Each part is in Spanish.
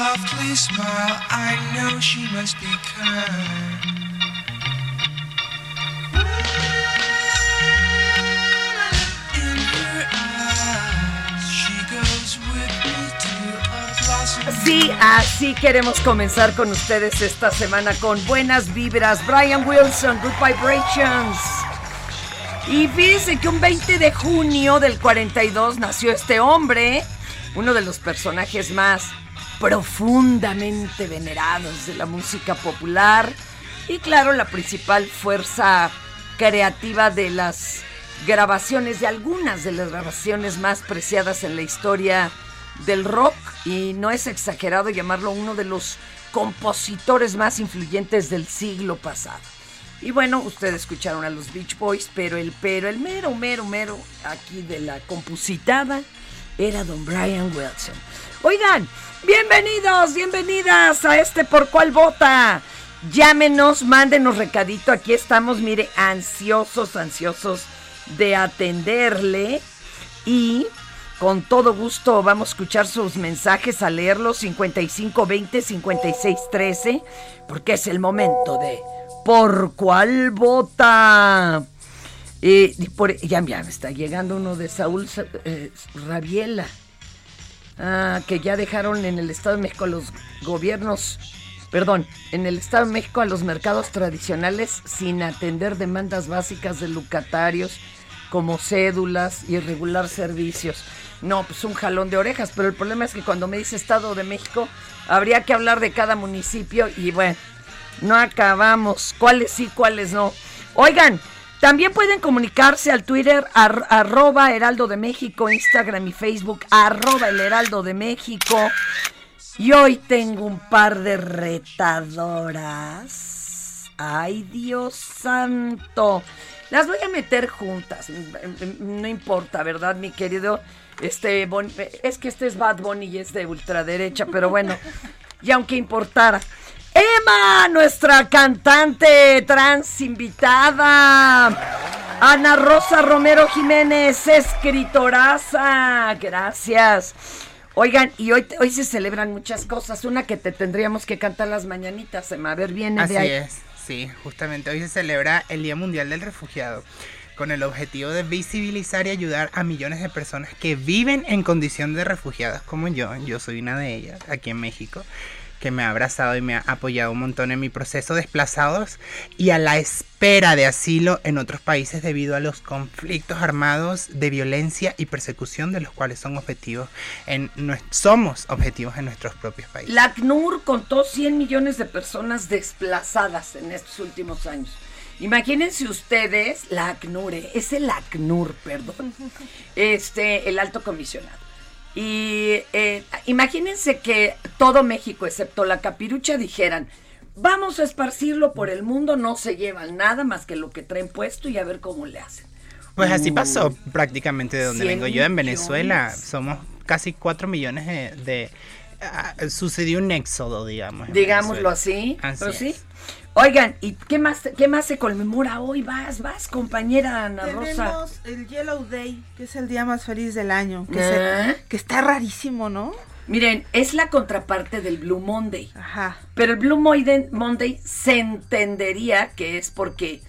Softly smile, I know she must be. Sí, así queremos comenzar con ustedes esta semana con buenas vibras. Brian Wilson, Good Vibrations. Y fíjense que un 20 de junio del 42 nació este hombre, uno de los personajes más profundamente venerados de la música popular y claro, la principal fuerza creativa de las grabaciones, de algunas de las grabaciones más preciadas en la historia del rock y no es exagerado llamarlo uno de los compositores más influyentes del siglo pasado. Y bueno, ustedes escucharon a los Beach Boys, pero el pero, el mero, mero, mero aquí de la compositada era don Brian Wilson. Oigan, bienvenidos, bienvenidas a este Por Cuál Vota. Llámenos, mándenos recadito, aquí estamos, mire, ansiosos, ansiosos de atenderle y con todo gusto vamos a escuchar sus mensajes, a leerlos 5520 5613, porque es el momento de ¿Por cuál vota? Eh, y por, ya, ya me está llegando uno de Saúl eh, Rabiela, ah, que ya dejaron en el Estado de México los gobiernos, perdón, en el Estado de México a los mercados tradicionales sin atender demandas básicas de locatarios como cédulas y regular servicios. No, pues un jalón de orejas, pero el problema es que cuando me dice Estado de México, habría que hablar de cada municipio y bueno, no acabamos. ¿Cuáles sí, cuáles no? Oigan, también pueden comunicarse al Twitter ar, arroba Heraldo de México, Instagram y Facebook arroba el Heraldo de México. Y hoy tengo un par de retadoras. Ay, Dios santo. Las voy a meter juntas. No importa, ¿verdad, mi querido? Este, bon, es que este es Bad Bunny y es de ultraderecha, pero bueno, y aunque importara. Emma, nuestra cantante trans invitada. Ana Rosa Romero Jiménez, escritoraza. Gracias. Oigan, y hoy, hoy se celebran muchas cosas. Una que te tendríamos que cantar las mañanitas, Emma. A ver, viene Así de ahí. es, sí, justamente hoy se celebra el Día Mundial del Refugiado con el objetivo de visibilizar y ayudar a millones de personas que viven en condición de refugiadas como yo. Yo soy una de ellas aquí en México que me ha abrazado y me ha apoyado un montón en mi proceso desplazados y a la espera de asilo en otros países debido a los conflictos armados de violencia y persecución de los cuales son objetivos en somos objetivos en nuestros propios países. La ACNUR contó 100 millones de personas desplazadas en estos últimos años. Imagínense ustedes, la ACNUR, eh, es el ACNUR, perdón, este, el alto comisionado. Y eh, imagínense que todo México, excepto la capirucha, dijeran, vamos a esparcirlo por el mundo, no se llevan nada más que lo que traen puesto y a ver cómo le hacen. Pues así pasó prácticamente de donde 100 vengo yo en Venezuela. millones. Somos casi 4 millones de... de- ah, sucedió un éxodo, digamos. Digámoslo Venezuela. así. Así pero sí. Oigan, ¿y qué más, qué más se conmemora hoy? Vas, vas, compañera Ana Rosa. Tenemos el Yellow Day, que es el día más feliz del año. Que, se- que está rarísimo, ¿no? Miren, es la contraparte del Blue Monday. Ajá. Pero el Blue Monday, Monday se entendería que es porque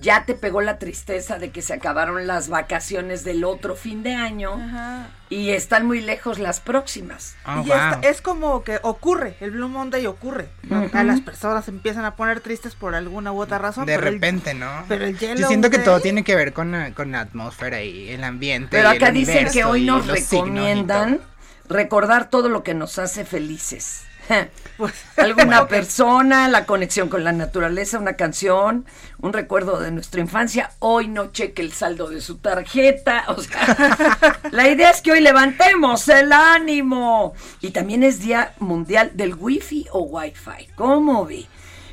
ya te pegó la tristeza de que se acabaron las vacaciones del otro fin de año Ajá. y están muy lejos las próximas. Oh, y está- wow. es como que ocurre, el Blue Monday ocurre. ¿no? A las personas se empiezan a poner tristes por alguna u otra razón. De pero el- repente, ¿no? pero el Yo siento que Day- todo tiene que ver con la, con la atmósfera y el ambiente. Pero y el acá dicen que hoy nos recomiendan recordar todo lo que nos hace felices. Pues, Alguna persona, la conexión con la naturaleza, una canción, un recuerdo de nuestra infancia. Hoy no cheque el saldo de su tarjeta. O sea, la idea es que hoy levantemos el ánimo. Y también es Día Mundial del Wi-Fi o Wi-Fi. ¿Cómo ve?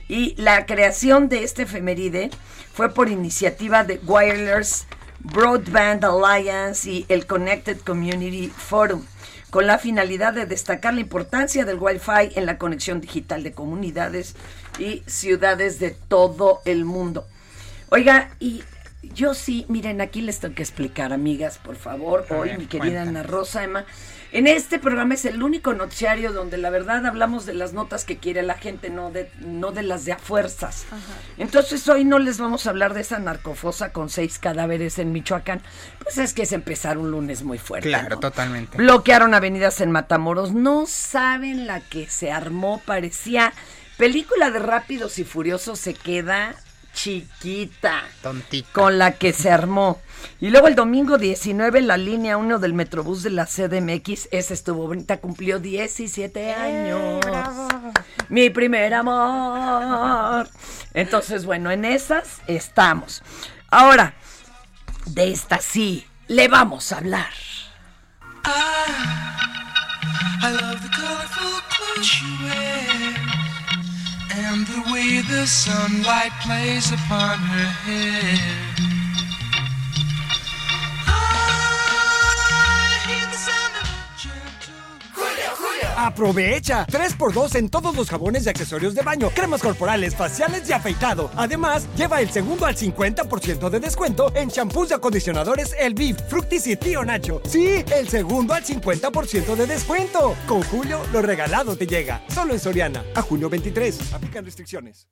Y la creación de este efeméride fue por iniciativa de Wireless Broadband Alliance y el Connected Community Forum, con la finalidad de destacar la importancia del Wi-Fi en la conexión digital de comunidades y ciudades de todo el mundo. Oiga, y yo sí, miren, aquí les tengo que explicar, amigas, por favor, hoy, mi querida. Ana Rosa, Emma. En este programa es el único noticiario donde la verdad hablamos de las notas que quiere la gente, no de, no de las de a fuerzas. Entonces hoy no les vamos a hablar de esa narcofosa con seis cadáveres en Michoacán. Pues es que es empezar un lunes muy fuerte. Claro, ¿no? totalmente. Bloquearon avenidas en Matamoros. No saben la que se armó. Parecía película de Rápidos y Furiosos. Se queda chiquita Tontita. con la que se armó. Y luego el domingo 19, la línea 1 del Metrobús de la CDMX, esa estuvo bonita, cumplió 17 años. Mi primer amor. Entonces, bueno, en esas estamos. Ahora, de esta sí, le vamos a hablar. The sunlight plays upon her hair. Aprovecha 3x2 en todos los jabones y accesorios de baño, cremas corporales, faciales y afeitado. Además, lleva el segundo al 50% de descuento en champús y acondicionadores El Viv, Fructis y Tío Nacho. Sí, el segundo al 50% de descuento. Con Julio, lo regalado te llega. Solo en Soriana. A junio 23. Aplican restricciones.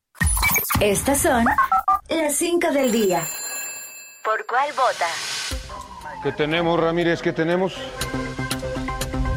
Estas son las 5 del día. ¿Por cuál vota? ¿Qué tenemos, Ramírez? ¿Qué tenemos?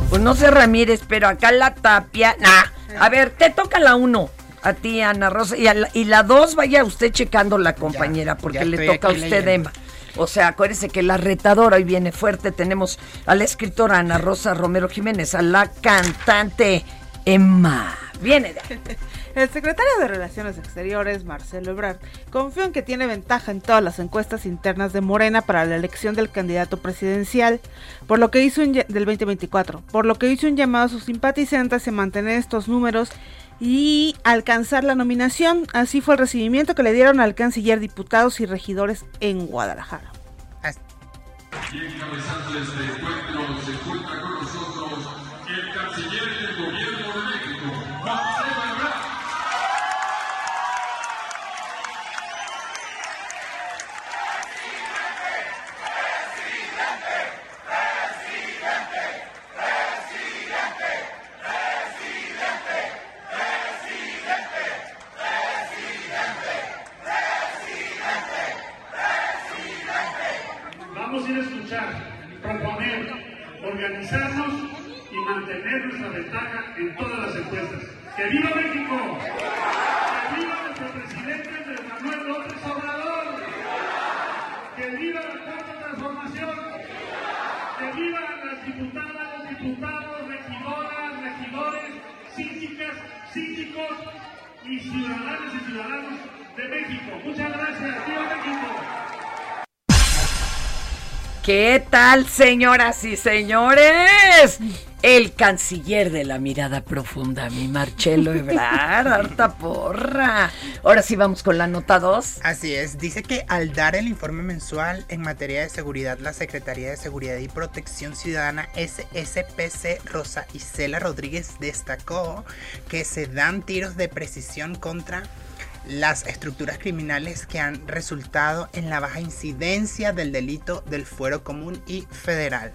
Pues no sé Ramírez, pero acá la tapia. Nah. A ver, te toca la uno. A ti, Ana Rosa. Y, a la, y la dos, vaya usted checando la compañera, porque ya le toca a usted, leyendo. Emma. O sea, acuérdese que la retadora hoy viene fuerte. Tenemos a la escritora Ana Rosa Romero Jiménez, a la cantante Emma. Viene de ahí. El secretario de Relaciones Exteriores, Marcelo Ebrard, confió en que tiene ventaja en todas las encuestas internas de Morena para la elección del candidato presidencial, por lo que hizo un, del 2024, por lo que hizo un llamado a sus simpatizantes a mantener estos números y alcanzar la nominación. Así fue el recibimiento que le dieron al canciller diputados y regidores en Guadalajara. As- proponer, 감사합니다. ¿Qué tal, señoras y señores? El canciller de la mirada profunda, mi Marcelo Ebrard, harta porra. Ahora sí vamos con la nota 2. Así es, dice que al dar el informe mensual en materia de seguridad, la Secretaría de Seguridad y Protección Ciudadana SSPC Rosa Isela Rodríguez destacó que se dan tiros de precisión contra las estructuras criminales que han resultado en la baja incidencia del delito del fuero común y federal.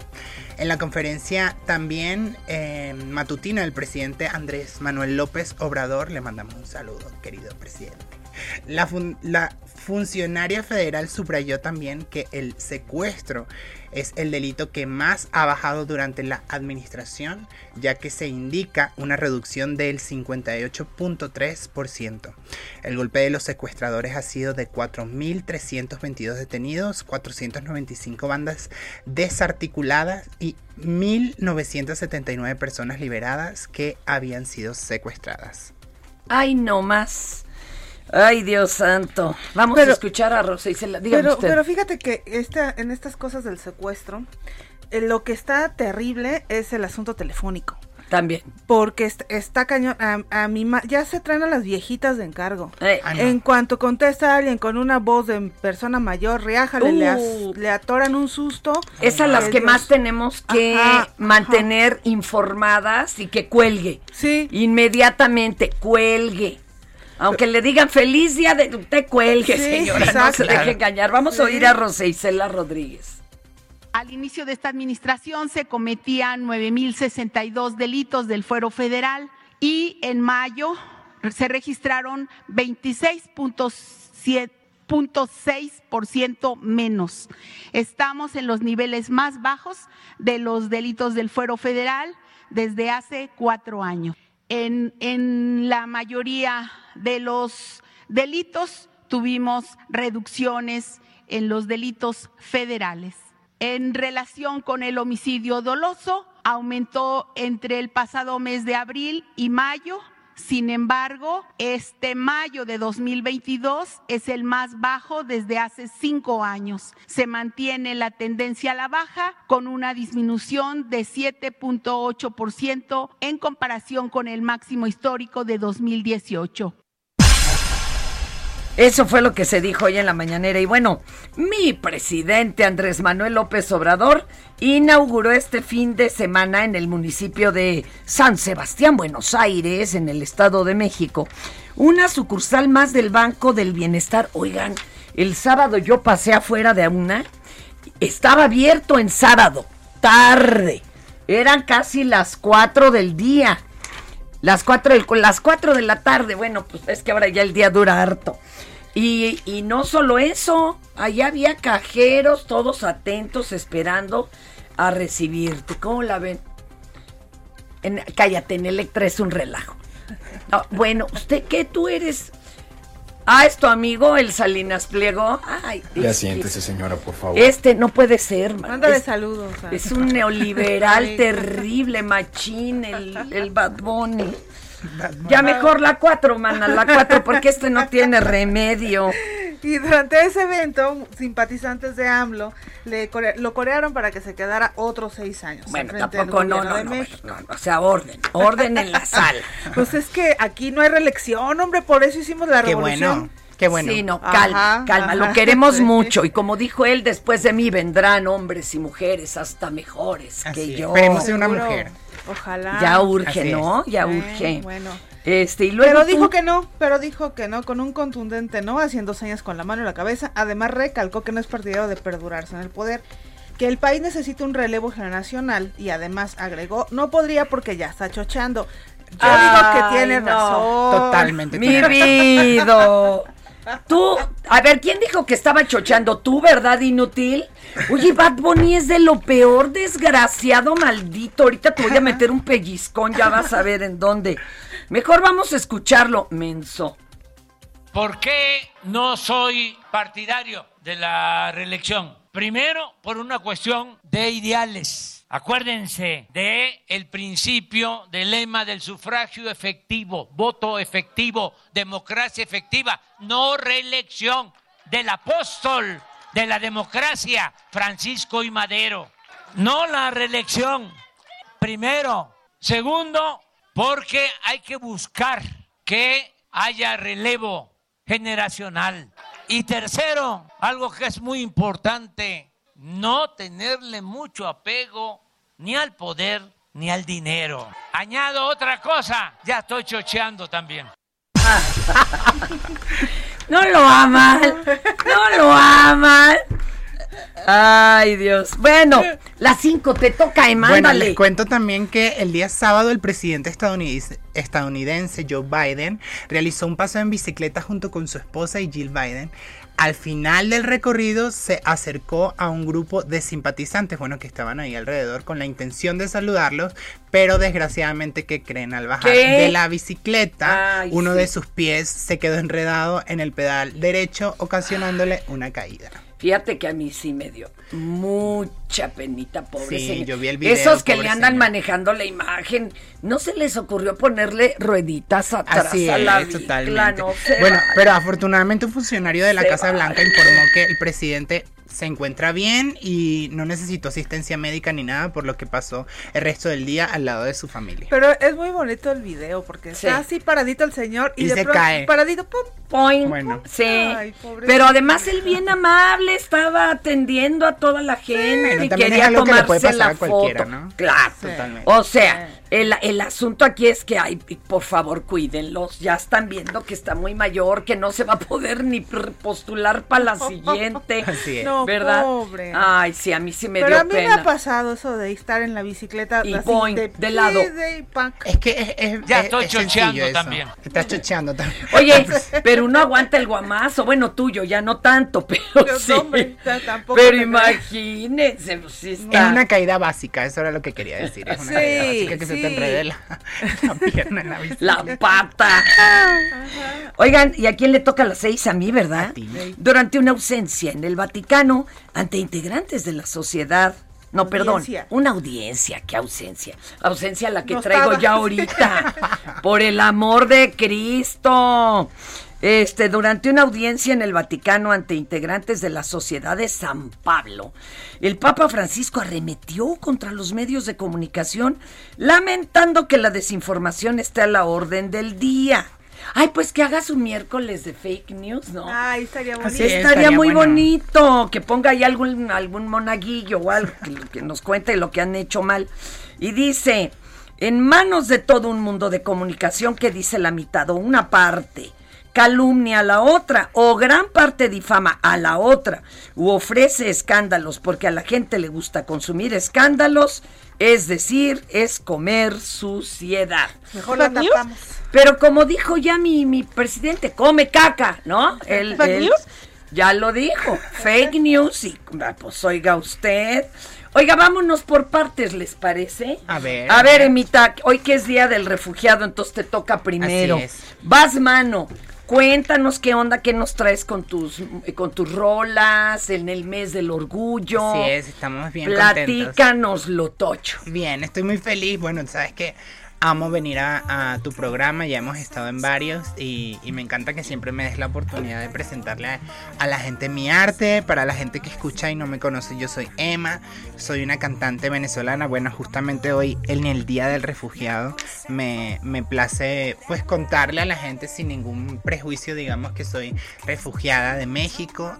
En la conferencia también eh, matutina del presidente Andrés Manuel López Obrador, le mandamos un saludo, querido presidente. La, la funcionaria federal subrayó también que el secuestro es el delito que más ha bajado durante la administración, ya que se indica una reducción del 58.3%. El golpe de los secuestradores ha sido de 4.322 detenidos, 495 bandas desarticuladas y 1.979 personas liberadas que habían sido secuestradas. Ay, no más. Ay, Dios santo. Vamos Pero- a escuchar a Rosa Isela. Pero, usted. pero fíjate que esta, en estas cosas del secuestro, eh, lo que está terrible es el asunto telefónico. También. Porque est- está cañón. A, a mi ma- ya se traen a las viejitas de encargo. Eh, no. En cuanto contesta alguien con una voz de persona mayor, riájale, le, as- Uh. le atoran un susto. Esas las Ay, que Dios. más tenemos que Ajá, ajá. mantener informadas y que cuelgue. Sí. Inmediatamente, cuelgue. Aunque le digan feliz día de usted cuelgue, Sí, señora, no se deje Claro. engañar. Vamos a oír a Rosa Isela Rodríguez. Al inicio de esta administración se cometían 9.062 delitos del fuero federal y en mayo se registraron 26.6% menos. Estamos en los niveles más bajos de los delitos del fuero federal desde hace cuatro años. En, la mayoría de los delitos tuvimos reducciones en los delitos federales. En relación con el homicidio doloso, aumentó entre el pasado mes de abril y mayo. Sin embargo, este mayo de 2022 es el más bajo desde hace cinco años. Se mantiene la tendencia a la baja con una disminución de 7.8% en comparación con el máximo histórico de 2018. Eso fue lo que se dijo hoy en la mañanera. Y bueno, mi presidente Andrés Manuel López Obrador inauguró este fin de semana en el municipio de San Sebastián, Buenos Aires, en el Estado de México, una sucursal más del Banco del Bienestar. Oigan, el sábado yo pasé afuera de una, estaba abierto en sábado, tarde. Eran casi las 4 del día. Las 4 del, las cuatro de la tarde, bueno, pues es que ahora ya el día dura harto. Y, y no solo eso, allá había cajeros todos atentos esperando a recibirte. ¿Cómo la ven? En- cállate, en Electra es un relajo. No, bueno, ¿usted qué tú eres? Ah, es tu amigo, el Salinas Pliego. Ay, Ya es- siéntese, señora, por favor. Este no puede ser, man. Mándale Es- saludos. a- es un neoliberal Sí. terrible, machín, el, el Bad Bunny. Ya mejor la 4, mana, la 4, porque este no tiene remedio. Y durante ese evento, simpatizantes de AMLO le core- lo corearon para que se quedara otros seis años. Bueno, tampoco, no, no, de no, México. no, no, o sea, orden, orden en la sala. Pues es que aquí no hay reelección, hombre, por eso hicimos la Qué revolución. bueno, qué bueno. Sí, no, calma, Ajá, calma, lo queremos sí. mucho. Y como dijo él, después de mí vendrán hombres y mujeres hasta mejores Así que yo. esperemos una mujer. Ojalá. Ya urge, Así es. ¿no? Ya Eh, urge. Bueno. Este, y luego Pero tú- dijo que no, pero dijo que no, con un contundente no, haciendo señas con la mano en la cabeza. Además recalcó que no es partidario de perdurarse en el poder, que el país necesita un relevo generacional y además agregó, no podría porque ya está chochando. Yo digo que tiene no. razón. Totalmente. Mi vida. Tú, a ver, ¿quién dijo que estaba chocheando? ¿Tú, verdad, inútil? Oye, Bad Bunny es de lo peor, desgraciado, maldito. Ahorita te voy a meter un pellizcón, ya vas a ver en dónde. Mejor vamos a escucharlo, menso. ¿Por qué no soy partidario de la reelección? Primero, por una cuestión de ideales. Acuérdense de el principio del lema del sufragio efectivo, voto efectivo, democracia efectiva, no reelección del apóstol de la democracia, Francisco y Madero. No la reelección. Primero. Segundo, porque hay que buscar que haya relevo generacional. Y tercero, algo que es muy importante, no tenerle mucho apego ni al poder ni al dinero. Añado otra cosa, ya estoy chocheando también. No lo aman, no lo aman. Ay, Dios. Bueno, las cinco te toca, Bueno, mándale. les cuento también que el día sábado el presidente estadounidense, estadounidense Joe Biden realizó un paseo en bicicleta junto con su esposa y Jill Biden. Al final del recorrido se acercó a un grupo de simpatizantes, bueno, que estaban ahí alrededor con la intención de saludarlos, pero desgraciadamente que creen al bajar ¿Qué? de la bicicleta, Ay, uno sí. de sus pies se quedó enredado en el pedal derecho, ocasionándole una caída. Fíjate que a mí sí me dio mucha penita, pobre Sí, señor. yo vi el video, Esos que le andan señor. manejando la imagen, ¿no se les ocurrió ponerle rueditas atrás Así a es, la bicla? totalmente. No bueno, pero afortunadamente un funcionario de la Se Casa. Blanca informó que el presidente se encuentra bien y no necesitó asistencia médica ni nada, por lo que pasó el resto del día al lado de su familia. Pero es muy bonito el video porque Sí. está así paradito el señor y, Y de se pronto cae. paradito, pum. Point. Bueno. Sí. Ay. Pero además él bien amable, estaba atendiendo a toda la gente Bueno, y quería que tomarse la foto. ¿no? Claro. Totalmente. O sea, el, el asunto aquí es que ay, por favor, cuídenlos. Ya están viendo que está muy mayor, que no se va a poder ni postular para la siguiente. Así es. No, ¿Verdad? pobre. Ay, sí, a mí sí me Pero dio a mí pena. me ha pasado eso de estar en la bicicleta Y así boing, de, de lado. Es que es, es- Ya es- estoy es chocheando también. Estás chocheando también. Oye, pero uno aguanta el guamazo. Bueno, tuyo, ya no tanto, pero sí. hombre, ta- tampoco pero imagínense, pues, sí Es está. una caída básica, eso era lo que quería decir. Es una Sí, caída básica que se sí. Te enrede la, la pierna en la bicicleta. La pata. Oigan, ¿y a quién le toca a las seis? A mí, ¿verdad? A ti. Durante una ausencia en el Vaticano, ante integrantes de la sociedad. No, perdón, una audiencia, qué ausencia. Ausencia la que No traigo estaba. ya ahorita. Por el amor de Cristo. Este, durante una audiencia en el Vaticano ante integrantes de la Sociedad de San Pablo, el Papa Francisco arremetió contra los medios de comunicación, lamentando que la desinformación esté a la orden del día. Ay, pues que haga su miércoles de fake news, ¿no? Ay, estaría bonito. Sí, es, estaría, estaría muy bueno. bonito que ponga ahí algún, algún monaguillo o algo que, que nos cuente lo que han hecho mal. Y dice, en manos de todo un mundo de comunicación que dice la mitad o una parte, calumnia a la otra o gran parte difama a la otra u ofrece escándalos porque a la gente le gusta consumir escándalos, es decir, es comer suciedad. Mejor la tapamos. Pero como dijo ya mi, mi presidente, come caca, ¿no? Él, ¿Fake news? Ya lo dijo, fake news y pues oiga usted. Oiga, vámonos por partes, ¿les parece? A ver. A ver, Emita, hoy que es día del refugiado, entonces te toca primero. Así es. Vas, mano. Cuéntanos qué onda, qué nos traes con tus con tus rolas en el mes del orgullo. Así es, estamos bien contentos. Platícanos lo tocho. Bien, estoy muy feliz. Bueno, sabes que amo venir a, a tu programa, ya hemos estado en varios y, y me encanta que siempre me des la oportunidad de presentarle a, a la gente mi arte, para la gente que escucha y no me conoce, yo soy Emma, soy una cantante venezolana, bueno, justamente hoy en el Día del Refugiado me, me place pues contarle a la gente sin ningún prejuicio, digamos que soy refugiada de México,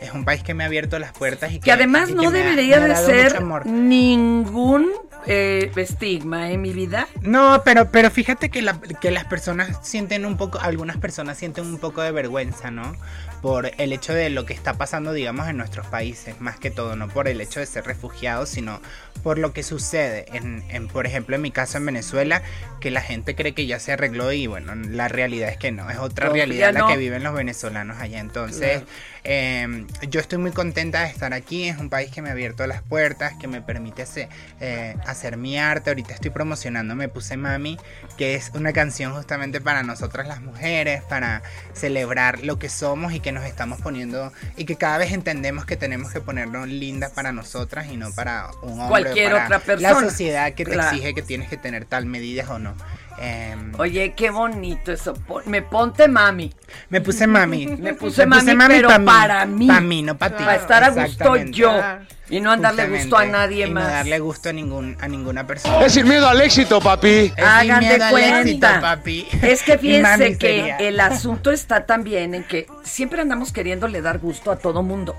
es un país que me ha abierto las puertas y que, Que además y no que debería ha de ser ningún eh, estigma, ¿eh, mi vida? No, pero, pero fíjate que, la- que las personas sienten un poco, algunas personas sienten un poco de vergüenza, ¿no? Por el hecho de lo que está pasando, digamos, en nuestros países, más que todo, no por el hecho de ser refugiados, sino por lo que sucede. En, en, por ejemplo, en mi caso en Venezuela, que la gente cree que ya se arregló y bueno, la realidad es que no, es otra Todavía realidad la que viven los venezolanos allá. Entonces, Claro. eh, yo estoy muy contenta de estar aquí, es un país que me ha abierto las puertas, que me permite hacer, eh, hacer mi arte. Ahorita estoy promocionando Me Puse Mami, que es una canción justamente para nosotras las mujeres, para celebrar lo que somos y que nos estamos poniendo, y que cada vez entendemos que tenemos que ponernos lindas para nosotras y no para un hombre. o Cualquier para otra La persona. sociedad que te Claro. exige que tienes que tener tal medidas o no. Em, Oye, qué bonito eso. Me ponte mami. me puse mami. Me puse mami, pero pa' para mí. Para mí, no para ti. Para estar a gusto yo. Y no andarle gusto a nadie y más. No darle gusto a, ningún, a ninguna persona. Es sin miedo al éxito, papi. Es sin Hagan de miedo al cuenta. éxito, papi. Es que fíjense que sería. el asunto está también en que siempre andamos queriéndole dar gusto a todo mundo.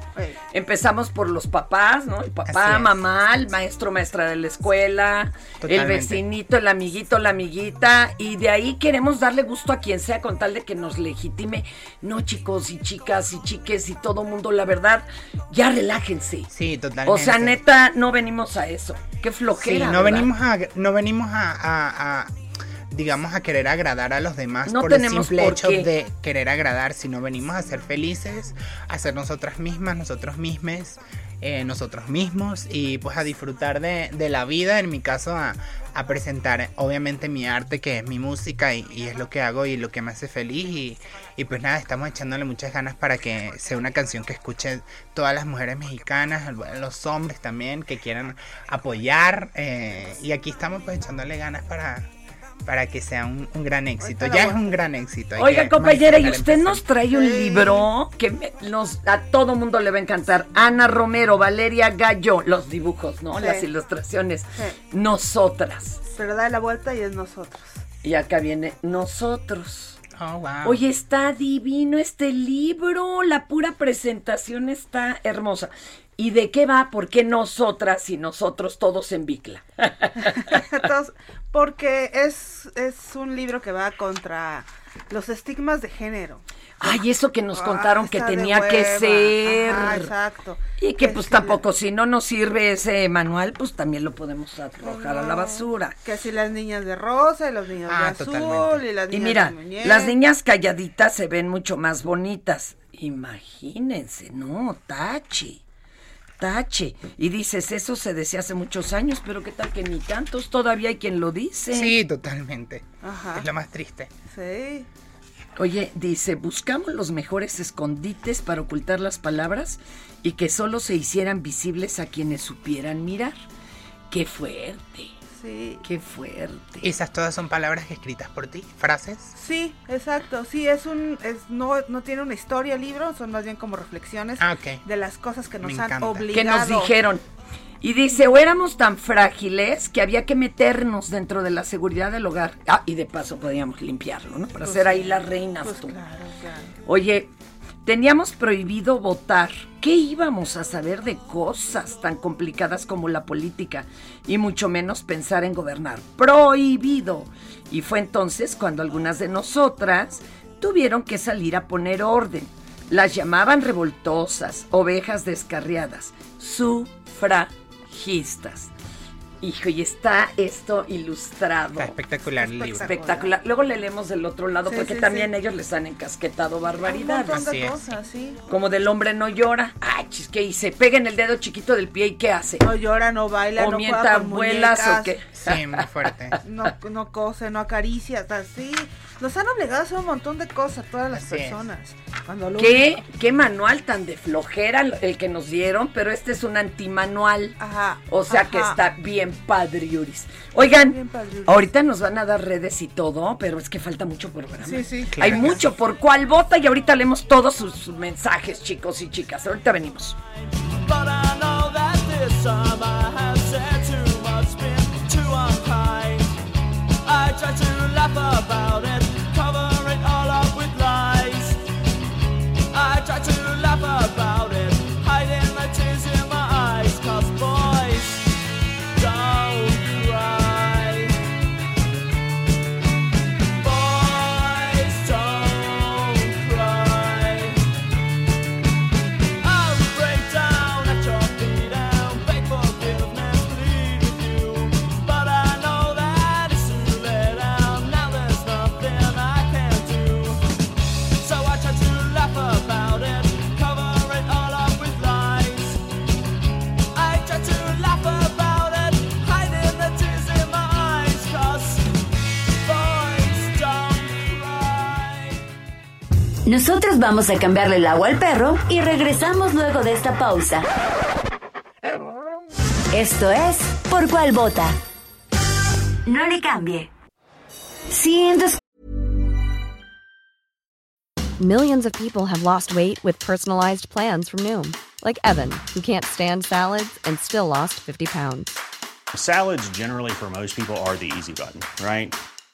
Empezamos por los papás, ¿no? El papá, mamá, el maestro, maestra de la escuela, el vecinito, el amiguito, la amiguita, y de ahí queremos darle gusto a quien sea con tal de que nos legitime. No, chicos y chicas y chiques y todo mundo, la verdad, ya relájense. Sí, totalmente. O sea, neta, no venimos a eso. Qué Sí, flojera. no ¿verdad? venimos a, no venimos a, a- a, digamos, a querer agradar a los demás No por el simple por hecho de querer agradar, sino venimos a ser felices, a ser nosotras mismas, nosotros mismos, eh, nosotros mismos y pues a disfrutar de, la vida, en mi caso a, presentar obviamente mi arte que es mi música y, y es lo que hago y lo que me hace feliz. Y, y pues nada, estamos echándole muchas ganas para que sea una canción que escuchen todas las mujeres mexicanas, los hombres también que quieran apoyar eh, y aquí estamos pues echándole ganas para, para que sea un, un gran éxito. Ya es un gran éxito. hay Oiga, compañera, y usted nos trae un libro que me- nos, a todo mundo le va a encantar. Ana Romero, Valeria Gallo, los dibujos, ¿no? Sí. Las ilustraciones. Sí. Nosotras. Pero da la vuelta y es nosotros. Y acá viene nosotros. Oh, wow. Oye, está divino este libro. La pura presentación está hermosa. ¿Y de qué va? ¿Por qué nosotras y nosotros todos en Bicla? Entonces, porque es, es un libro que va contra los estigmas de género. Ay, eso que nos Ah, contaron que tenía que ser. Ajá, exacto. Y que Es pues que tampoco, si no nos sirve ese manual, pues también lo podemos arrojar a la basura. Que si las niñas de rosa y los niños Ah, de azul totalmente. y las Y niñas mira, de muñeca. las niñas calladitas se ven mucho más bonitas. Imagínense, no, tache. Tache. Y dices, eso se decía hace muchos años, pero qué tal que ni tantos, todavía hay quien lo dice. Sí, totalmente. Ajá. Es lo más triste. Sí. Oye, dice, buscamos los mejores escondites para ocultar las palabras y que solo se hicieran visibles a quienes supieran mirar. Qué fuerte, Sí. qué fuerte. Esas todas son palabras escritas por ti, frases. Sí, exacto. Sí, es un, es, no, no tiene una historia el libro, son más bien como reflexiones Ah, ok. de las cosas que nos Me han encanta. obligado. que nos dijeron. Y dice, o éramos tan frágiles que había que meternos dentro de la seguridad del hogar. Ah, y de paso podíamos limpiarlo, ¿no? Para Pues ser ahí las reinas Pues tú. claro, claro. Oye, teníamos prohibido votar. ¿Qué íbamos a saber de cosas tan complicadas como la política? Y mucho menos pensar en gobernar. Prohibido. Y fue entonces cuando algunas de nosotras tuvieron que salir a poner orden. Las llamaban revoltosas, ovejas descarriadas, sufragistas. Hijo, y está esto ilustrado. Está espectacular el libro. Espectacular. Luego le leemos del otro lado Sí, porque sí, también sí. ellos les han encasquetado Un barbaridades. Así de es. cosas, sí. Como del hombre no llora. Ay, chis, ¿qué hice? Pega en el dedo chiquito del pie y ¿qué hace? No llora, no baila, ¿O no mienta juega con abuelas o muñecas, qué? Sí, muy fuerte. No, no cose, no acaricia, así. Nos han obligado a hacer un montón de cosas todas las Así personas. Cuando lo ¿Qué, qué manual tan de flojera el que nos dieron, pero este es un antimanual. Ajá. O sea ajá. que está bien padriuris. Oigan, Bien padriuris. ahorita nos van a dar redes y todo, pero es que falta mucho programa. Sí, sí. Hay Claro que mucho por cuál vota y ahorita leemos todos sus, sus mensajes, chicos y chicas. Ahorita venimos. But I know that this Nosotros vamos a cambiarle el agua al perro y regresamos luego de esta pausa. Esto es Por cuál vota. No le cambie. Siendo Millions of people have lost weight with personalized plans from Noom, like Evan, who can't stand salads and still lost 50 pounds. Salads, generally, for most people, are the easy button, right?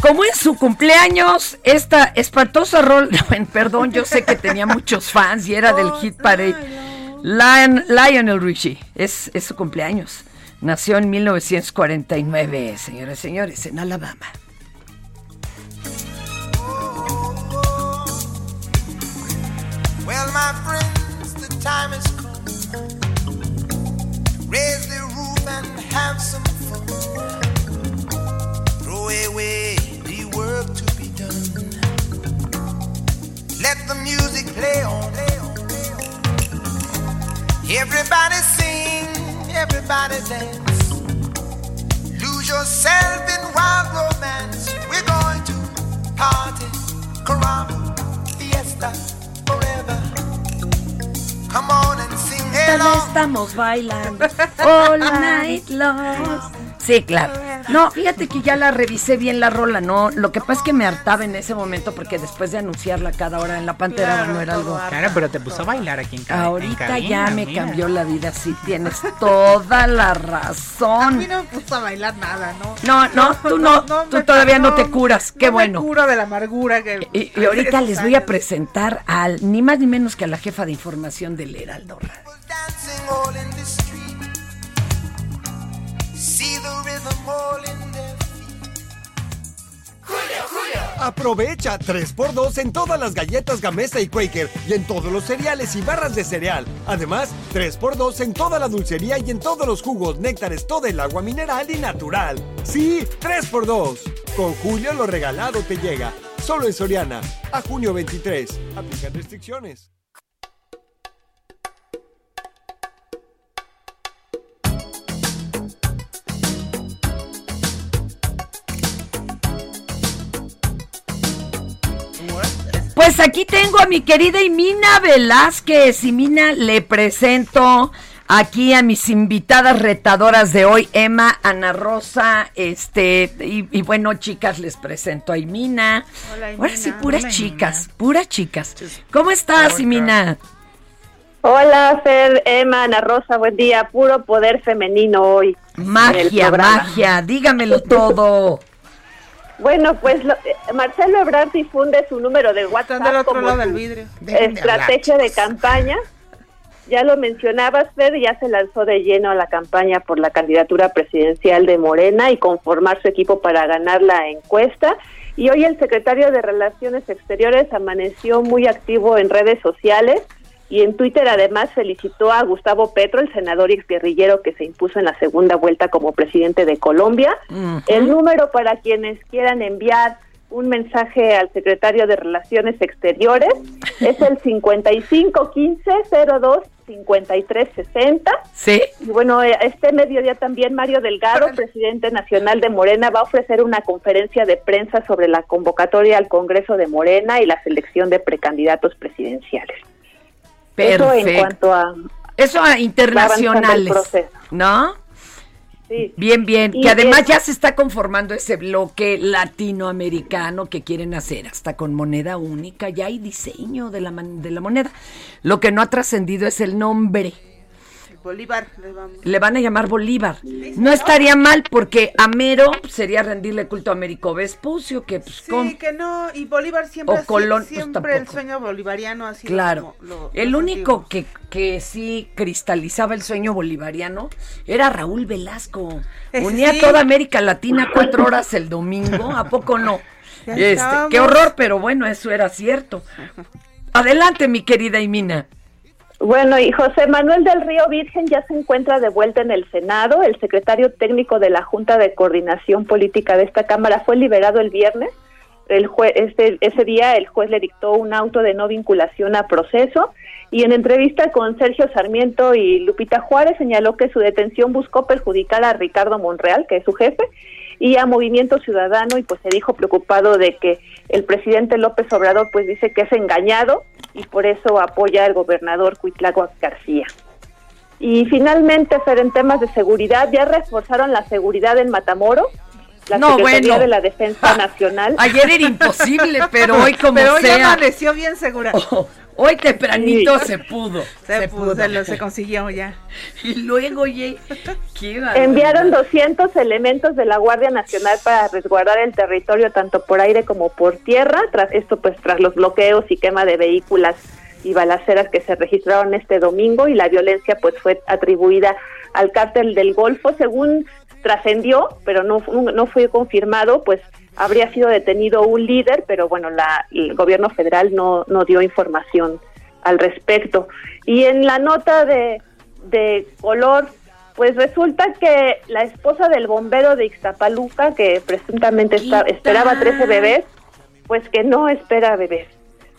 Como es su cumpleaños, esta espantosa rol, perdón, yo sé que tenía muchos fans y era del Hit Parade. Lion- Lionel Richie, es, es su cumpleaños. Nació en 1949, señoras y señores, en Alabama. Well, my friends, the time has come. Raise the roof and have some fun. Throw away Let the music play on. Everybody sing, everybody dance. Lose yourself in wild romance. We're going to party, caramba, fiesta, forever. Come on and sing hello. estamos bailando all night long. Sí, claro. No, fíjate que ya la revisé bien la rola, no. Lo que pasa es que me hartaba en ese momento porque después de anunciarla cada hora en la pantera, Claro, bueno, era algo. Claro, pero te puso a bailar aquí en ca- en Ahorita cabina, ya me mira. cambió la vida, sí, tienes toda la A razón. mí no me puso a bailar nada, ¿no? No, no, tú no, tú todavía no te curas, qué no bueno. Me curo de la amargura que. Y, y ahorita les voy a presentar al, ni más ni menos que a la jefa de información del Heraldo Radio. Aprovecha 3x2 en todas las galletas Gamesa y Quaker y en todos los cereales y barras de cereal. Además, 3x2 en toda la dulcería y en todos los jugos, néctares, todo el agua mineral y natural. Sí, 3x2. Con Julio lo regalado te llega. Solo en Soriana. A junio 23. Aplican restricciones. Pues aquí tengo a mi querida Imina Velázquez. Imina, le presento aquí a mis invitadas retadoras de hoy, Emma, Ana Rosa, este, y, y bueno, chicas, les presento a Imina. Hola, Ahora sí, Imina. puras Hola, chicas, puras chicas. ¿Cómo estás, Imina? Hola, Fer, Emma, Ana Rosa, buen día. Puro poder femenino hoy. Magia, magia, dígamelo todo. Bueno, pues lo- eh, Marcelo Ebrard difunde su número de WhatsApp del otro como lado del vidrio. estrategia de campaña. Ya lo mencionabas, Fer, ya se lanzó de lleno a la campaña por la candidatura presidencial de Morena y conformar su equipo para ganar la encuesta. Y hoy el secretario de Relaciones Exteriores amaneció muy activo en redes sociales y en Twitter además felicitó a Gustavo Petro, el senador y exguerrillero que se impuso en la segunda vuelta como presidente de Colombia. El número para quienes quieran enviar un mensaje al secretario de Relaciones Exteriores es el 5515-02-5360. Sí. Y bueno, eh, este mediodía también Mario Delgado, presidente nacional de Morena, va a ofrecer una conferencia de prensa sobre la convocatoria al Congreso de Morena y la selección de precandidatos presidenciales. Eso en Perfecto. cuanto a Eso a internacionales. ¿no? Sí. Bien, bien. Y que además es- ya se está conformando ese bloque latinoamericano que quieren hacer, hasta con moneda única. Ya hay diseño de la, de la moneda. Lo que no ha trascendido es el nombre. Bolívar, le vamos. Le van a llamar Bolívar. No estaría mal porque Amero sería rendirle culto a Américo Vespucio, que pues Sí, con- que no, y Bolívar siempre, O Colón, pues, siempre el sueño bolivariano sido Claro. como lo- el único que, que sí cristalizaba el sueño bolivariano era Raúl Velasco. Unía sí. toda América Latina cuatro horas el domingo. ¿A poco no? Este, qué horror, pero bueno, eso era cierto. Adelante, mi querida Imina. Bueno, y José Manuel del Río Virgen ya se encuentra de vuelta en el Senado. El secretario técnico de la Junta de Coordinación Política de esta Cámara fue liberado el viernes. El jue- este, ese día el juez le dictó un auto de no vinculación a proceso y en entrevista con Sergio Sarmiento y Lupita Juárez señaló que su detención buscó perjudicar a Ricardo Monreal, que es su jefe, y a Movimiento Ciudadano y pues se dijo preocupado de que el presidente López Obrador pues dice que es engañado y por eso apoya al gobernador Cuitláhuac García. Y finalmente, Fer, en temas de seguridad, ya reforzaron la seguridad en Matamoros. La No, Secretaría bueno. de la Defensa Nacional. Ayer era imposible, pero hoy como Pero hoy sea. amaneció bien segura. Hoy tempranito Sí. se pudo. Se, pudo, se, lo- se consiguió ya. Y luego, oye, qué. Enviaron 200 elementos de la Guardia Nacional para resguardar el territorio tanto por aire como por tierra, tras esto pues tras los bloqueos y quema de vehículos y balaceras que se registraron este domingo y la violencia pues fue atribuida al cártel del Golfo, según trascendió, pero no, no fue confirmado, pues habría sido detenido un líder, pero bueno, la, el gobierno federal no, no dio información al respecto. Y en la nota de, de color, pues resulta que la esposa del bombero de Ixtapaluca, que presuntamente está- esperaba 13 bebés, pues que no espera bebés.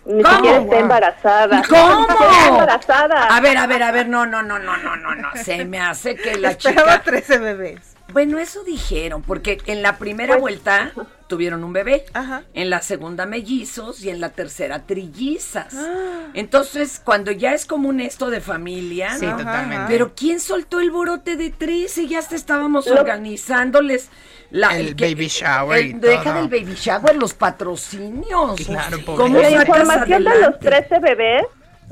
Ni ¿Cómo? siquiera está embarazada. ¿Cómo? Ni siquiera está embarazada. A ver, a ver, a ver, no, no, no, no, no, no, no. Se me hace que la Esperaba chica. 13 bebés. Bueno, eso dijeron, porque en la primera Pues- vuelta tuvieron un bebé, Ajá. en la segunda mellizos y en la tercera trillizas. Ah. Entonces, cuando ya es común esto de familia, Sí, ¿no? totalmente. Pero ¿quién soltó el borote de 13? Ya hasta estábamos Lo- organizándoles la, El baby shower y el- Deja todo. del baby shower, los patrocinios. Claro, ¿Cómo pobre. La información de los adelante? 13 bebés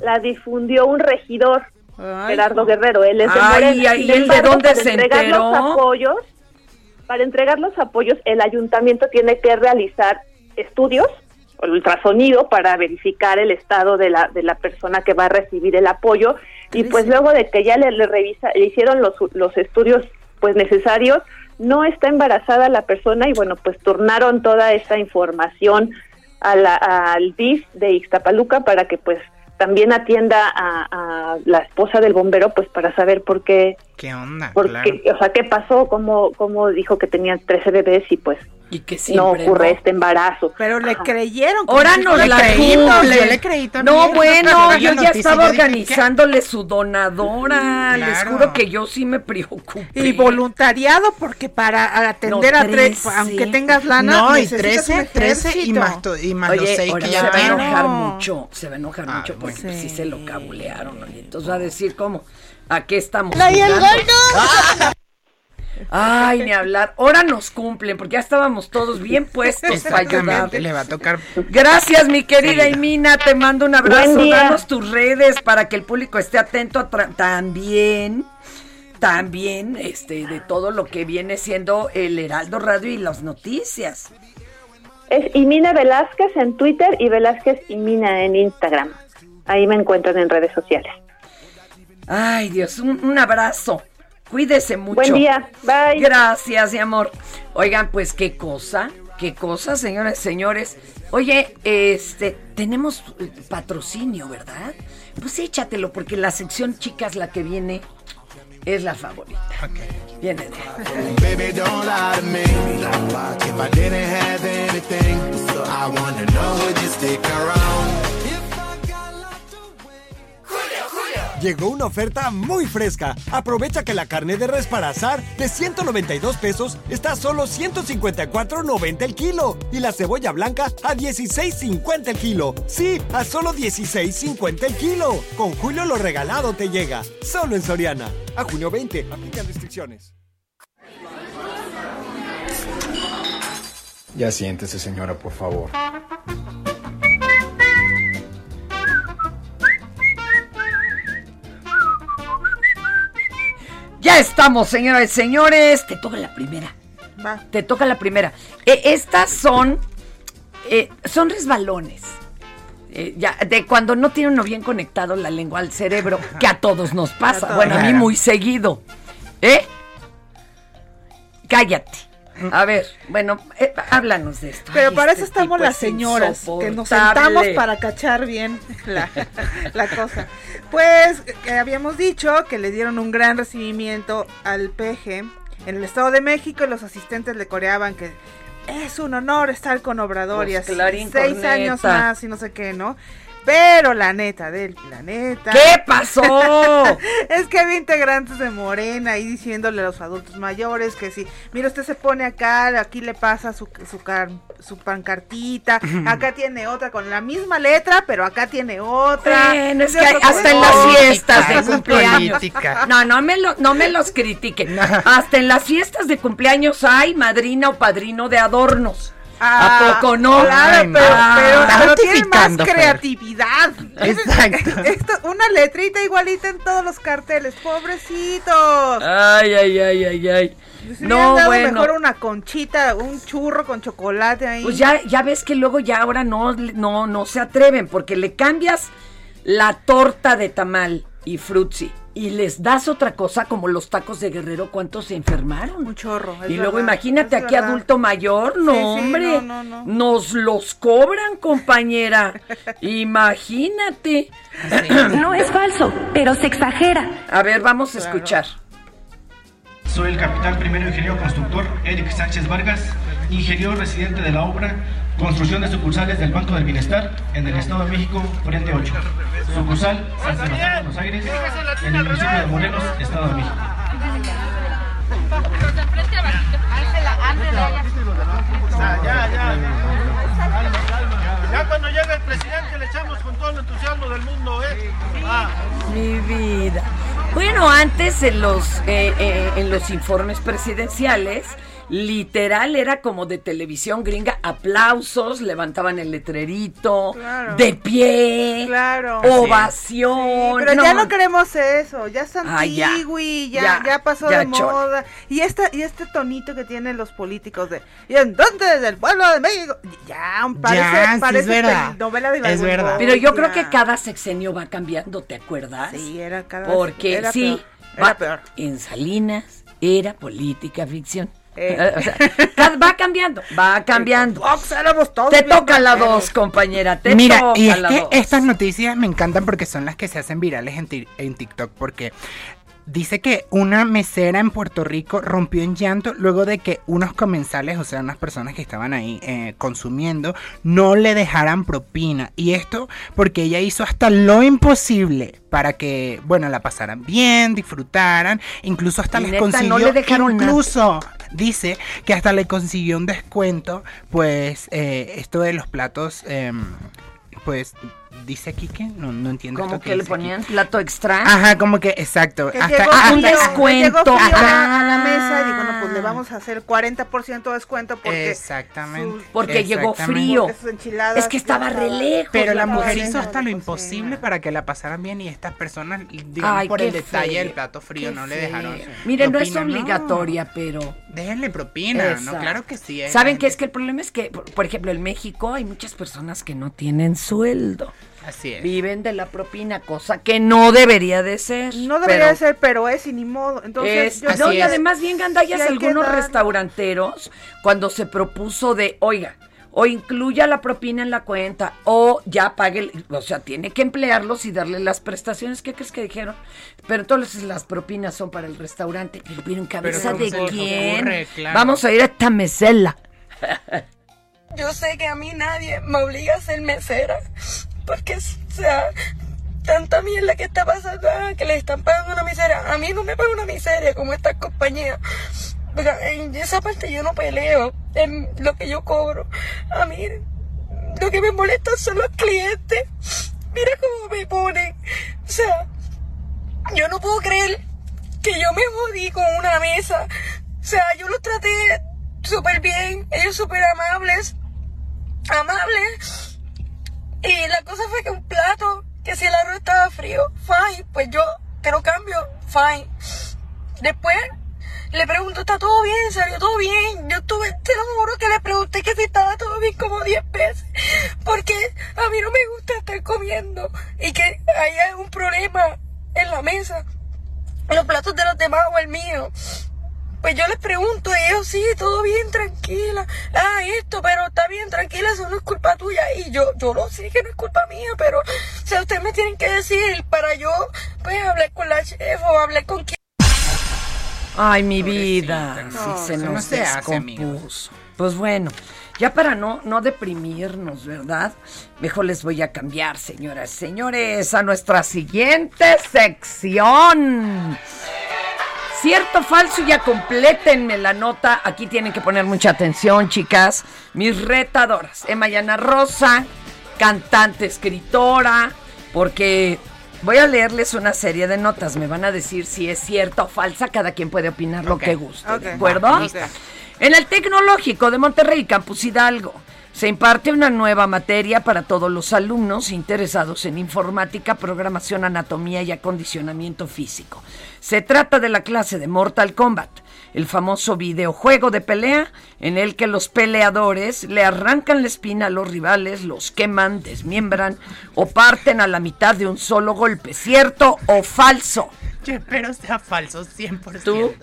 la difundió un regidor, Ay, Gerardo Guerrero. Él es de Ay, Morena. ¿y él de dónde se enteró? Los apoyos, para entregar los apoyos, el ayuntamiento tiene que realizar estudios, o ultrasonido, para verificar el estado de la, de la persona que va a recibir el apoyo. Y pues luego de que ya le, le revisa, le hicieron los, los estudios pues necesarios, no está embarazada la persona y bueno, pues turnaron toda esta información a la- al DIF de Ixtapaluca para que pues también atienda a, a la esposa del bombero pues para saber por qué, ¿Qué onda? por Claro. qué- o sea, qué pasó, cómo, cómo dijo que tenía 13 bebés y pues Y que no siempre, ocurre ¿no? este embarazo. Pero le creyeron. Ahora la creíble. cumple. yo le creí también. No, bueno, yo ya estaba organizándole su donadora. Les juro que yo sí me preocupé. Y voluntariado, porque para atender No, a tres, 13. aunque tengas lana, No, y necesitas 13, un 13 y más, to- y más los Oye, 6 ahora que se ya va a enojar No. mucho, se va a enojar Ah, mucho porque bueno. pues, sí Sí. se lo cabulearon. ¿no? Entonces va a decir cómo, ¿a qué estamos ¡La y el gordo! Ay, ni hablar. Ahora nos cumplen porque ya estábamos todos bien puestos para ayudar. Le va a tocar. Gracias, mi querida Imina. Te mando un abrazo. Buen día. Danos tus redes para que el público esté atento a también, también, este, de todo lo que viene siendo el Heraldo Radio y las noticias. Es Imina Velázquez en Twitter y Velázquez Imina en Instagram. Ahí me encuentran en redes sociales. Ay, Dios, un, un abrazo. Cuídese mucho. Buen día. Bye. Gracias, mi amor. Oigan, pues qué cosa, qué cosa, señoras y señores. Oye, este, tenemos eh, patrocinio, ¿verdad? Pues échatelo, porque la sección chicas, la que viene, es la favorita. Viene de... llegó una oferta muy fresca. Aprovecha que la carne de res para azar de 192 pesos está a solo 154.90 el kilo y la cebolla blanca a 16.50 el kilo. Sí, a solo 16.50 el kilo. Con Julio lo regalado te llega, solo en Soriana. A junio 20, aplican restricciones. Ya siéntese, señora, por favor. Ya estamos, señoras y señores. Te toca la primera. Va. Te toca la primera. Eh, estas son. eh, son resbalones. Eh, ya, de cuando no tiene uno bien conectado la lengua al cerebro, que a todos nos pasa. todos. Bueno, a mí muy seguido. ¿Eh? Cállate. A ver, bueno, eh, háblanos de esto. Pero Ay, para este eso estamos las señoras, que nos sentamos para cachar bien la, la cosa. Pues que habíamos dicho que le dieron un gran recibimiento al PG en el Estado de México y los asistentes le coreaban que es un honor estar con Obrador y Pues, así seis Corneta. años más y no sé qué, ¿no? Pero la neta del planeta. ¿Qué pasó? es que había integrantes de Morena ahí diciéndole a los adultos mayores que si, mira, usted se pone acá, aquí le pasa su, su, car- su pancartita, acá tiene otra con la misma letra, pero acá tiene otra. Bueno, es que otro hasta en las fiestas de cumpleaños. política. No, no me, lo, no me los critiquen. Hasta en las fiestas de cumpleaños hay madrina o padrino de adornos. Ah, ¿A poco no? Claro, Ay, pero, ma. pero, pero tienen más creatividad. Exacto. Esto, una letrita igualita en todos los carteles, pobrecitos. Ay, ay, ay, ay, ay. Si No, dado bueno. mejor una conchita, un churro con chocolate ahí. Pues ya, ya ves que luego ya ahora no, no, no se atreven porque le cambias la torta de tamal y frutzi y les das otra cosa como los tacos de guerrero, ¿cuántos se enfermaron? Un chorro. Y luego verdad, imagínate aquí verdad. adulto mayor, no Sí, sí, hombre, no, no, no. nos los cobran, compañera. Imagínate. No es falso, pero se exagera. A ver, vamos a escuchar. Soy el capitán primero ingeniero constructor Eric Sánchez Vargas, ingeniero residente de la obra Construcción de sucursales del Banco del Bienestar en el Estado de México, Frente 8. Sucursal San Sebastián, Buenos Aires, en el municipio de Morelos, Estado de México. Ya, cuando llegue el presidente le echamos con todo el entusiasmo del mundo, ¿eh? Mi vida. Bueno, antes en los, eh, eh, en los informes presidenciales, literal era como de televisión gringa, aplausos, levantaban el letrerito, Claro. de pie, Claro. ovación. Pero ya no queremos eso, ya es Ay, ya, antigui, ya, ya, ya, pasó ya, de moda. Y esta, y este tonito que tienen los políticos de y entonces del pueblo de México, ya parece, Ya, sí, es parece verdad. peli- novela de Es verdad. Pero yo creo que cada sexenio va cambiando, ¿te acuerdas? Sí, era cada Porque era sí, peor, era va- peor. en Salinas era política ficción. Eh. O sea, va cambiando, va cambiando. Todos Te toca la dos, compañera. Te Mira, toca y es la que dos. estas noticias me encantan porque son las que se hacen virales en, ti- en TikTok. Porque dice que una mesera en Puerto Rico rompió en llanto luego de que unos comensales, o sea, unas personas que estaban ahí eh, consumiendo, no le dejaran propina. Y esto porque ella hizo hasta lo imposible para que, bueno, la pasaran bien, disfrutaran, incluso hasta Y les neta, no consiguió, le dejaron nada. Dice que hasta le consiguió un descuento, pues eh, esto de los platos, em, pues dice aquí que no, no entiendo. Como que le ponían plato extra. Ajá, como que exacto. Que hasta, llegó hasta- un descuento. llegó frío a, la, a la mesa y dijo, no, pues le vamos a hacer 40% de descuento porque Exactamente. Porque llegó exactamente. frío. porque Es que estaba re lejos. Pero la la mujer hizo hasta lo imposible para que la pasaran bien y estas personas, digamos, Ay, por el detalle del plato frío, no le dejaron. Miren, no es obligatoria, pero. Déjenle propina, Exacto. ¿no? Claro que sí. ¿Saben qué es que el problema es que, por, por ejemplo, en México hay muchas personas que no tienen sueldo. Así es. Viven de la propina, cosa que no debería de ser. No debería de ser, pero es y ni modo. Entonces, es- yo no, creo y además bien gandallas sí algunos dar- restauranteros cuando se propuso de, oiga, o incluya la propina en la cuenta o ya pague, o sea, tiene que emplearlos y darle las prestaciones. ¿Qué crees que dijeron? Pero entonces las propinas son para el restaurante. Pero, en cabeza ¿cómo de quién? ocurre? Claro. Vamos a ir a esta mesela. Yo sé que a mí nadie me obliga a ser mesera, porque, o sea, tanta mierda que está pasando, ah, que le están pagando una miseria. A mí no me pagan una miseria como estas compañías. En esa parte yo no peleo en lo que yo cobro. A mí lo que me molesta son los clientes. Mira cómo me ponen. O sea, yo no puedo creer que yo me jodí con una mesa. O sea, yo los traté, súper bien, ellos súper amables, amables. Y la cosa fue que un plato, que si el arroz estaba frío, fine, pues yo te lo cambio, fine. Después le pregunto, ¿está todo bien? ¿Salió todo bien? Yo estuve, te lo juro que le pregunté que si estaba todo bien como 10 veces. Porque a mí no me gusta estar comiendo y que haya un problema en la mesa, los platos de los demás o el mío. Pues yo les pregunto, y ellos sí, todo bien, tranquila. Ah, esto, pero está bien, tranquila, eso no es culpa tuya. Y yo, yo lo sé que no es culpa mía, pero, o sea, ustedes me tienen que decir para yo, pues, hablar con la chef o hablar con quien. Ay, mi vida. No, sí, se nos no se hace, descompuso. Pues bueno, ya para no, no deprimirnos, ¿verdad? Mejor les voy a cambiar, señoras y señores, a nuestra siguiente sección. Cierto, falso, ya complétenme la nota. Aquí tienen que poner mucha atención, chicas. Mis retadoras. Emma Llana Rosa, cantante, escritora, porque voy a leerles una serie de notas. Me van a decir si es cierta o falsa. Cada quien puede opinar lo que guste. ¿De acuerdo? En el Tecnológico de Monterrey, Campus Hidalgo, se imparte una nueva materia para todos los alumnos interesados en informática, programación, anatomía y acondicionamiento físico. Se trata de la clase de Mortal Kombat, el famoso videojuego de pelea en el que los peleadores le arrancan la espina a los rivales, los queman, desmiembran o parten a la mitad de un solo golpe. ¿Cierto o falso? Yo espero sea falso 100%. ¿Tú?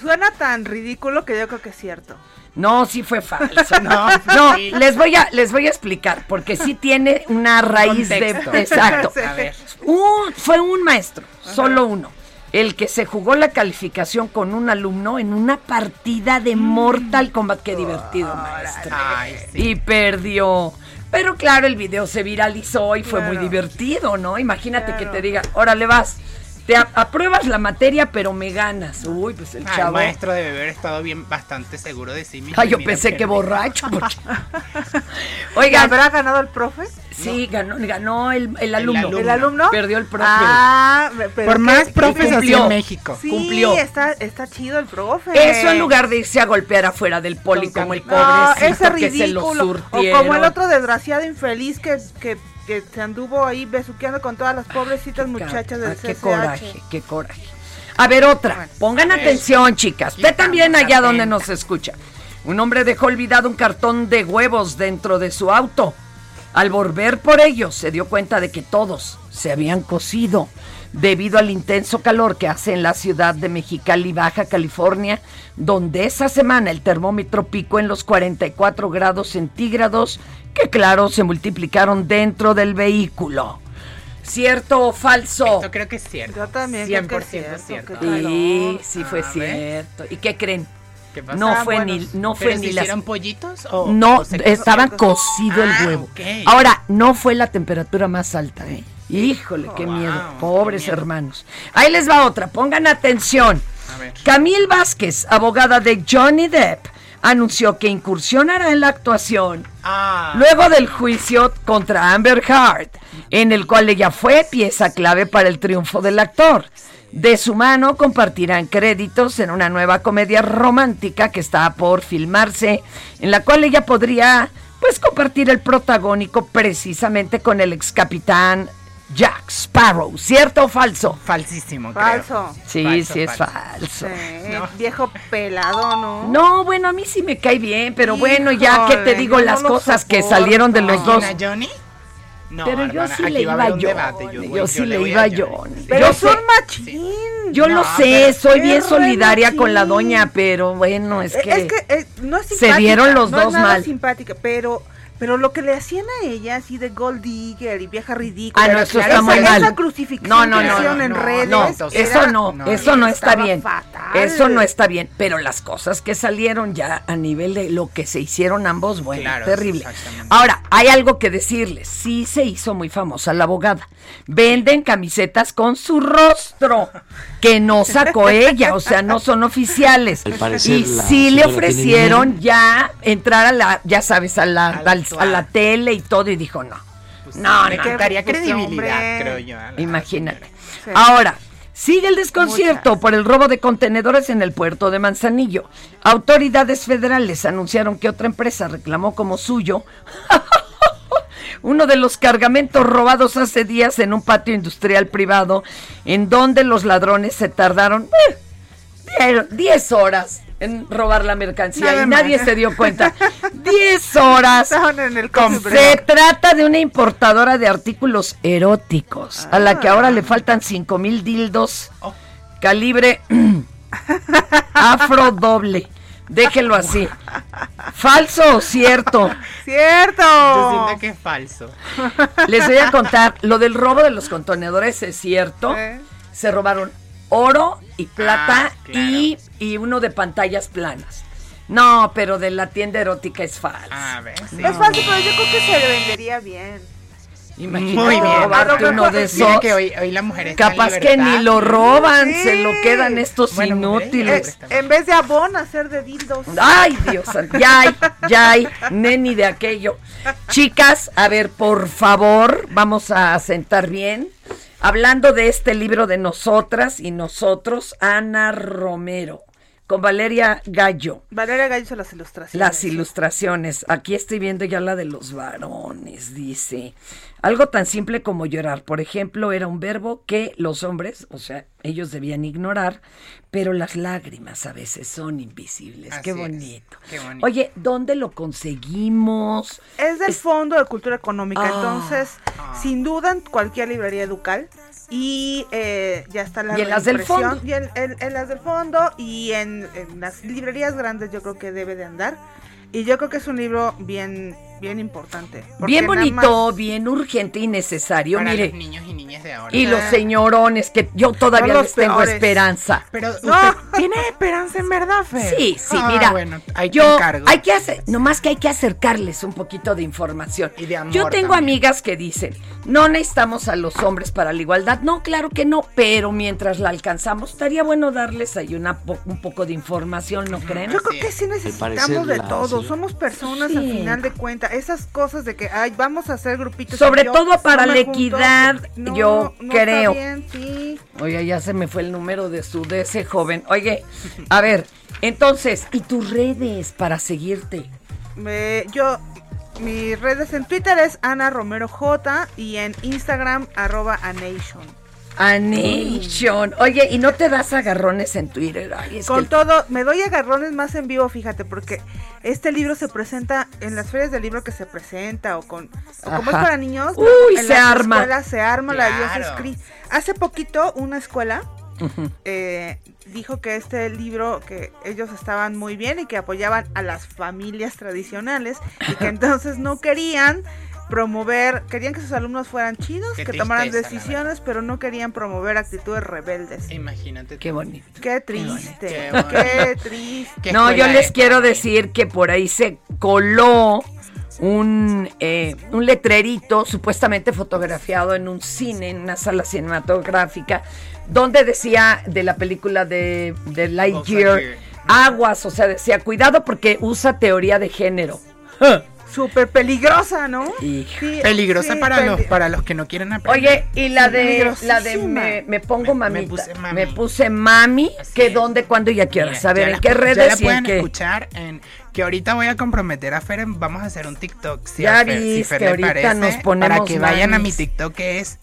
Suena tan ridículo que yo creo que es cierto. No, sí fue falso. No, no, sí. les voy a les voy a explicar porque sí tiene una raíz Contexto. de exacto. A ver. Un- fue un maestro, solo uno, el que se jugó la calificación con un alumno en una partida de Mortal Kombat. Qué divertido, maestro. Ay, sí. Y perdió. Pero claro, el video se viralizó y fue muy divertido, ¿no? Imagínate que te diga, órale vas, te apruebas la materia, pero me ganas. Uy, pues el Ah, el chavo. maestro debe haber estado bien, bastante seguro de sí mismo. Ay, yo pensé que perdí. borracho. porque- ¿Y Oigan, ¿Habrá ganado el profe? sí, ganó, ganó el, el alumno. alumno. ¿El alumno? Perdió el profe. Ah, pero Por más profes así en México. Sí, cumplió. Está, está chido el profe. Eso en lugar de irse a golpear afuera del poli como el No, pobrecito ese que se lo ridículo. O como el otro desgraciado infeliz que, que, que se anduvo ahí besuqueando con todas las pobrecitas muchachas del Ah, qué CCH. coraje, qué coraje. A ver, otra. Pongan atención, chicas. Usted también allá donde nos escucha. Un hombre dejó olvidado un cartón de huevos dentro de su auto. Al volver por ellos, se dio cuenta de que todos se habían cocido debido al intenso calor que hace en la ciudad de Mexicali, Baja California, donde esa semana el termómetro picó en los 44 grados centígrados, que claro, se multiplicaron dentro del vehículo. ¿Cierto o falso? Esto creo que es cierto. Yo también creo que es 100% cierto, cierto. Sí, sí fue cierto. ¿Y qué creen? No Ah, fue ni, no ¿Pero fue se ni las hicieron pollitos o no, o se estaban cocido el Ah, huevo. ok. Ahora, no fue la temperatura más alta, ¿eh? Híjole, qué Oh, Wow, miedo. qué Pobres miedo. hermanos. Ahí les va otra, pongan atención. A ver. Camille Vázquez, abogada de Johnny Depp, anunció que incursionará en la actuación Ah, luego del juicio contra Amber Heard, en el cual ella fue pieza clave para el triunfo del actor. De su mano compartirán créditos en una nueva comedia romántica que está por filmarse, en la cual ella podría pues compartir el protagónico precisamente con el ex capitán Jack Sparrow, ¿cierto o falso? falsísimo, creo. Falso. Sí, Falso, sí es falso. falso. Sí, No. Viejo pelado, ¿no? No, bueno, a mí sí me cae bien, pero bueno, ya que te Híjole, digo yo las no lo cosas que soporto. salieron de los dos. ¿Quién, a Johnny? No, pero yo hermana, sí aquí le iba a un John. debate, yo Yo, sí le voy iba a Johnny. John. Pero yo son sé, machín. yo No, lo sé, soy bien solidaria re con la machín. doña, pero bueno, es que, Es que eh, no es se simpática. dieron los no es dos nada mal. simpática, pero pero lo que le hacían a ella así de gold digger y vieja ridícula. Ah, no, eso esa- está muy mal. Esa crucifixión No, no, que no, hicieron no, en no, redes. no, eso era- no, no, eso no está bien. fatal. Eso no está bien, pero las cosas que salieron ya a nivel de lo que se hicieron ambos, bueno, Claro, terrible. Ahora, hay algo que decirles, sí se hizo muy famosa la abogada. Venden camisetas con su rostro, que no sacó ella, o sea, no son oficiales. Al parecer, Y sí le ofrecieron ya entrar a la, ya sabes, a la, Al al- a la tele y todo, y dijo no. Pues No, quitaría pues, credibilidad, hombre. creo yo. Imagínate. Sí. Ahora, Sigue el desconcierto por el robo de contenedores en el puerto de Manzanillo. Autoridades federales anunciaron que otra empresa reclamó como suyo uno de los cargamentos robados hace días en un patio industrial privado, en donde los ladrones se tardaron eh, 10 horas en robar la mercancía Nada y nadie se dio cuenta. 10 horas. Estaban en el Se trata de una importadora de artículos eróticos, a la que ahora le faltan 5 mil dildos calibre afro doble. Déjelo así. ¿Falso o cierto? ¡Cierto! Yo siento que es falso. Les voy a contar, lo del robo de los contenedores es cierto. Se robaron oro y plata Ah, claro. y, y uno de pantallas planas. No, pero de la tienda erótica es falso. A ver, sí. Es fácil, pero yo creo que se le vendería bien. Imagínate Muy bien. robarte uno de esos. que hoy, hoy la mujer está en Capaz que ni lo roban, Sí. se lo quedan estos Bueno, inútiles. Eh, en vez de abón, hacer de dildos. Ay, Dios, ya hay, ya hay, neni de aquello. Chicas, a ver, por favor, vamos a sentar bien. Hablando de este libro de nosotras y nosotros, Ana Romero, con Valeria Gallo. Valeria Gallo hizo las ilustraciones. Las ilustraciones. Aquí estoy viendo ya la de los varones, dice. Algo tan simple como llorar, por ejemplo, era un verbo que los hombres, o sea, ellos debían ignorar, pero las lágrimas a veces son invisibles. Qué bonito. qué bonito. Oye, ¿dónde lo conseguimos? Es del Fondo de Cultura Económica, Ah. entonces, sin duda, en cualquier librería educal. Y eh, ya está la Y en las del fondo. Y en, en- en las del fondo y en, en las librerías grandes yo creo que debe de andar. Y yo creo que es un libro bien, bien importante. Bien bonito, bien urgente y necesario, Para mire. los niños y niñas de ahora. Y los señorones, que yo todavía les tengo peores. esperanza. Pero No. usted tiene esperanza en verdad, Fer. Sí, sí, Ah, mira. bueno, te yo, encargo. hay que hacer, nomás que hay que acercarles un poquito de información. Y de amor yo tengo también. amigas que dicen, no necesitamos a los hombres para la igualdad. No, claro que no, pero mientras la alcanzamos, estaría bueno darles ahí una po- un poco de información, ¿no creen? Yo creo que sí necesitamos de todo. Somos personas al Sí. final de cuentas. Esas cosas de que, ay, vamos a hacer grupitos. Sobre yo, todo para la equidad, No, yo no está creo. bien, sí. Oye, ya se me fue el número de su de ese joven. Oye, a ver, entonces, ¿y tus redes para seguirte? Me- yo, mis redes en Twitter es Ana Romero J y en Instagram arroba Anation. A Nation. Oye, ¿y no te das agarrones en Twitter? Ay, es Con que- todo, me doy agarrones más en vivo, fíjate, porque este libro se presenta en las ferias del libro que se presenta o con o como es para niños, Uy, en se las arma. escuelas se arma la diosa Claro. Scree. Hace poquito una escuela eh, dijo que este libro que ellos estaban muy bien y que apoyaban a las familias tradicionales y que entonces no querían promover, querían que sus alumnos fueran chidos, Qué que tomaran tristeza, decisiones, pero no querían promover actitudes rebeldes. Imagínate. Qué bonito. Qué triste, Qué triste. ¿Qué No, yo les es? quiero decir que por ahí se coló un, eh, un letrerito supuestamente fotografiado en un cine, en una sala cinematográfica, donde decía de la película de, de Lightyear, Lightyear. aguas, o sea, decía, cuidado porque usa teoría de género. Súper peligrosa, ¿no? Sí, Peligrosa sí, para peli- los para los que no quieren aprender. Oye, y la de la de me, me pongo Me- me mamita, puse mami. me puse mami, que es. dónde, cuándo y a qué Mira, horas. A ver, ya ¿en la- qué Ya redes la y en pueden qué? escuchar en que ahorita voy a comprometer a Fer, vamos a hacer un TikTok. Si Ya a Fer, si vis Fer que le ahorita parece, nos ponemos para que vayan a mi. TikTok que es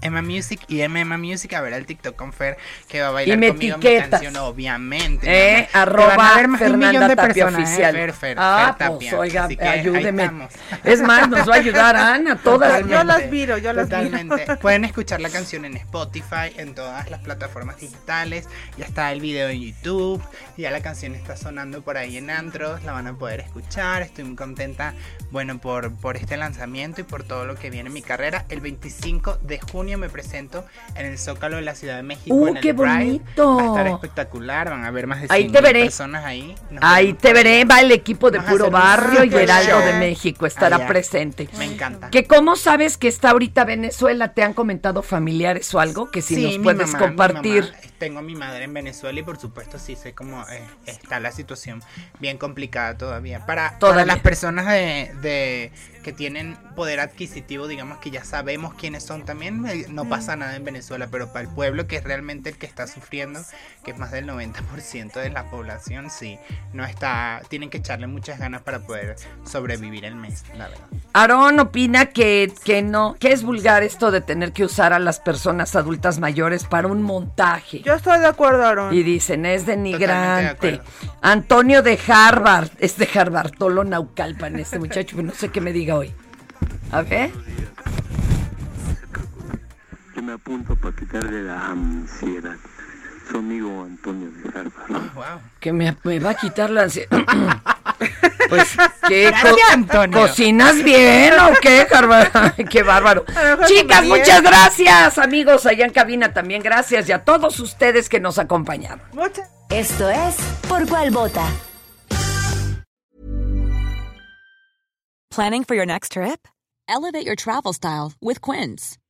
Emma Music y Emma Music a ver el TikTok con Fer que va a bailar Y me conmigo mi canción obviamente. Eh, arroba van a ver más de un millón Fernanda de Tapia personas, eh, Oficial. Fer, Fer, ah, Fer pues oiga, Así que ahí ayúdeme. Es más, nos va a ayudar Ana, todas. Totalmente, Yo las miro, yo las totalmente. Pueden escuchar la canción en Spotify, en todas las plataformas digitales. Ya está el video en YouTube. Ya la canción está sonando por ahí en Andros. La van a poder escuchar. Estoy muy contenta, bueno, por, por este lanzamiento y por todo lo que viene en mi carrera. El 25 de junio me presento en el Zócalo de la Ciudad de México. ¡Uh, en el qué Pride. bonito! Va a estar espectacular. Van a ver más de Ahí 100 te veré. personas ahí. Nos Ahí te veré, va el equipo de Vamos Puro Barrio y Heraldo de México, estará Allá. presente. Me encanta. Que cómo sabes que está ahorita Venezuela, ¿te han comentado familiares o algo? Que si Sí, nos puedes mamá, compartir. Tengo a mi madre en Venezuela y por supuesto sí sé cómo eh, está la situación bien complicada todavía. Para, Todavía. para las personas de, de, que tienen poder adquisitivo, digamos que ya sabemos quiénes son también, no pasa nada en Venezuela, pero para el pueblo que es realmente el que está sufriendo, que es más del 90% de la población, sí, no está, tienen que echarle muchas ganas para poder sobrevivir el mes, la verdad. Aarón opina que, que no, que es vulgar esto de tener que usar a las personas adultas mayores para un montaje. Yo estoy de acuerdo, Aaron. Y dicen, es denigrante. acuerdo. Antonio de Harvard, es de Harvard, Tolo Naucalpan, este muchacho, pero no sé qué me diga hoy. A ver. Me apunto para quitarle la ansiedad. Su amigo Antonio de Harvard. Que me, me va a quitar la ansiedad. pues, ¿qué? Gracias, co- Antonio. ¿Cocinas bien o qué, Harvard? Qué bárbaro. Chicas, muchas gracias. Amigos, allá en cabina también gracias. Y a todos ustedes que nos acompañaron. Esto es Por Cuál Vota. Planning for your next trip? Elevate your travel style with Quince.